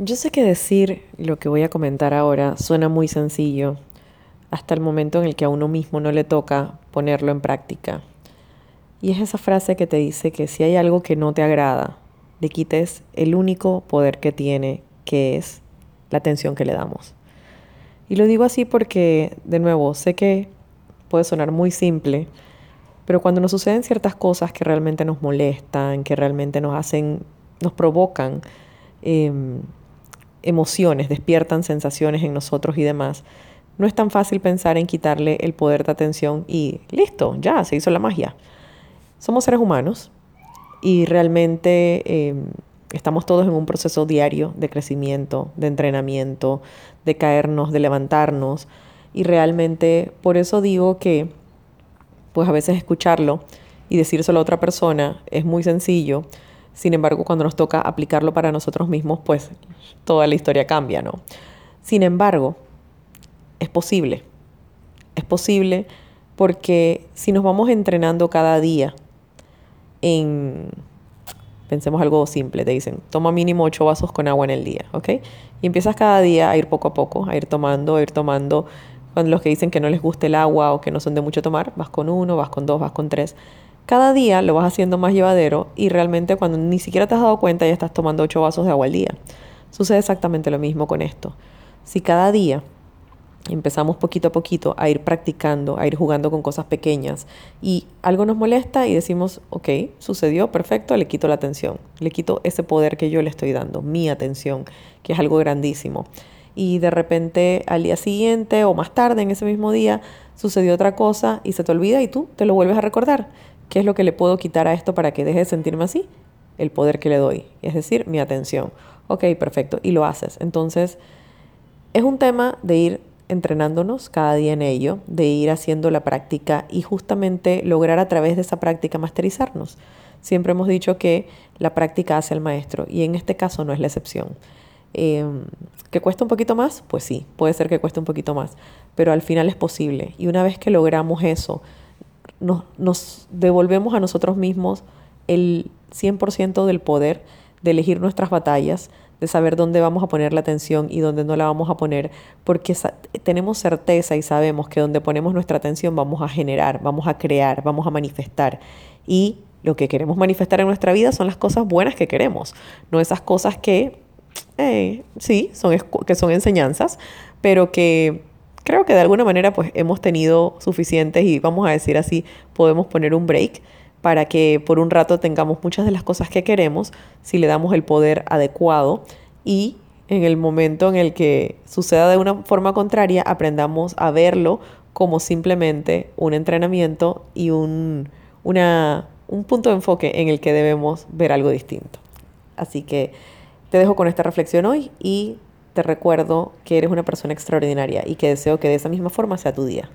Yo sé que decir lo que voy a comentar ahora suena muy sencillo, hasta el momento en el que a uno mismo no le toca ponerlo en práctica. Y es esa frase que te dice que si hay algo que no te agrada, le quites el único poder que tiene, que es la atención que le damos. Y lo digo así porque, de nuevo, sé que puede sonar muy simple, pero cuando nos suceden ciertas cosas que realmente nos molestan, que realmente nos hacen, nos provocan, em, emociones, despiertan sensaciones en nosotros y demás, no es tan fácil pensar en quitarle el poder de atención y listo, ya, se hizo la magia. Somos seres humanos y realmente em, estamos todos en un proceso diario de crecimiento, de entrenamiento, de caernos, de levantarnos. Y realmente por eso digo que, pues a veces escucharlo y decírselo a otra persona es muy sencillo, sin embargo, cuando nos toca aplicarlo para nosotros mismos, pues toda la historia cambia, ¿no? Sin embargo, es posible. Es posible porque si nos vamos entrenando cada día en, pensemos algo simple, te dicen, toma mínimo ocho vasos con agua en el día, ¿ok? Y empiezas cada día a ir poco a poco, a ir tomando, a ir tomando. Cuando los que dicen que no les gusta el agua o que no son de mucho tomar, vas con uno, vas con dos, vas con tres cada día lo vas haciendo más llevadero y realmente cuando ni siquiera te has dado cuenta ya estás tomando 8 vasos de agua al día. Sucede exactamente lo mismo con esto. Si cada día empezamos poquito a poquito a ir practicando, a ir jugando con cosas pequeñas y algo nos molesta y decimos, ok, sucedió, perfecto, le quito la atención, le quito ese poder que yo le estoy dando, mi atención, que es algo grandísimo. Y de repente al día siguiente o más tarde en ese mismo día sucedió otra cosa y se te olvida y tú te lo vuelves a recordar. ¿Qué es lo que le puedo quitar a esto para que deje de sentirme así? El poder que le doy, es decir, mi atención. Ok, perfecto, y lo haces. Entonces, es un tema de ir entrenándonos cada día en ello, de ir haciendo la práctica y justamente lograr a través de esa práctica masterizarnos. Siempre hemos dicho que la práctica hace al maestro y en este caso no es la excepción. Em, ¿Que cuesta un poquito más? Pues sí, puede ser que cueste un poquito más, pero al final es posible. Y una vez que logramos eso, nos, devolvemos a nosotros mismos el 100% del poder de elegir nuestras batallas, de saber dónde vamos a poner la atención y dónde no la vamos a poner, porque tenemos certeza y sabemos que donde ponemos nuestra atención vamos a generar, vamos a crear, vamos a manifestar. Y lo que queremos manifestar en nuestra vida son las cosas buenas que queremos, no esas cosas que, eh, sí, son, que son enseñanzas, pero que creo que de alguna manera pues hemos tenido suficientes y vamos a decir así, podemos poner un break para que por un rato tengamos muchas de las cosas que queremos si le damos el poder adecuado y en el momento en el que suceda de una forma contraria aprendamos a verlo como simplemente un entrenamiento y un, un punto de enfoque en el que debemos ver algo distinto. Así que te dejo con esta reflexión hoy y te recuerdo que eres una persona extraordinaria y que deseo que de esa misma forma sea tu día.